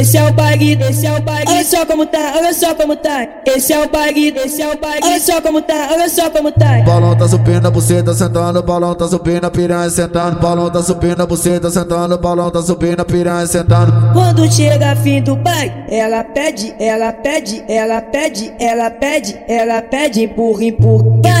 esse é o baile, esse é o baile. Olha só como tá, olha só como tá. Esse é o baile, esse é o baile. Olha só como tá, olha só como tá. Balão tá subindo, a buceta sentando, balão tá subindo, a piranha sentando, balão tá subindo, a buceta sentando, balão tá subindo, a piranha sentando. Quando chega fim do baile, ela pede, ela pede, ela pede, ela pede, ela pede, empurra, empurra.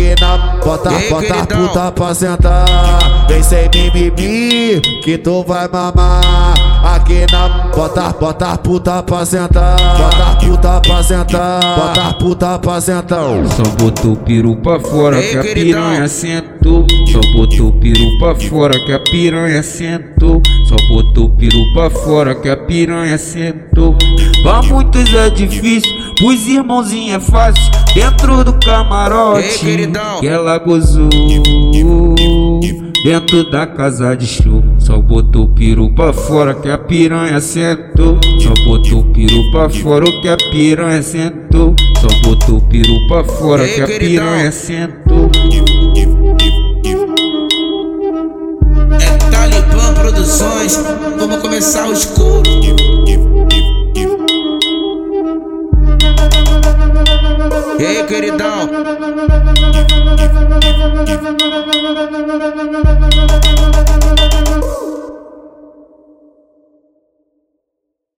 Aqui na bota, bota puta pra sentar. Vem sem mimimi, que tu vai mamar. Aqui na bota, bota puta pra sentar. Bota puta pra sentar. Bota puta pra sentar. Só botou o peru pra fora que a piranha sentou. Só botou o peru pra fora que a piranha sentou. Só botou o peru pra fora que a piranha sentou. Pra muitos é difícil, pros irmãozinhos é fácil. Dentro do camarote que ela gozou. Dentro da casa de show, só botou o peru pra fora que a piranha sentou. Só botou o peru pra fora que a piranha sentou. Só botou o peru pra fora que a piranha sentou. É Talibã Produções, vamos começar o escuro. Ei, queridão.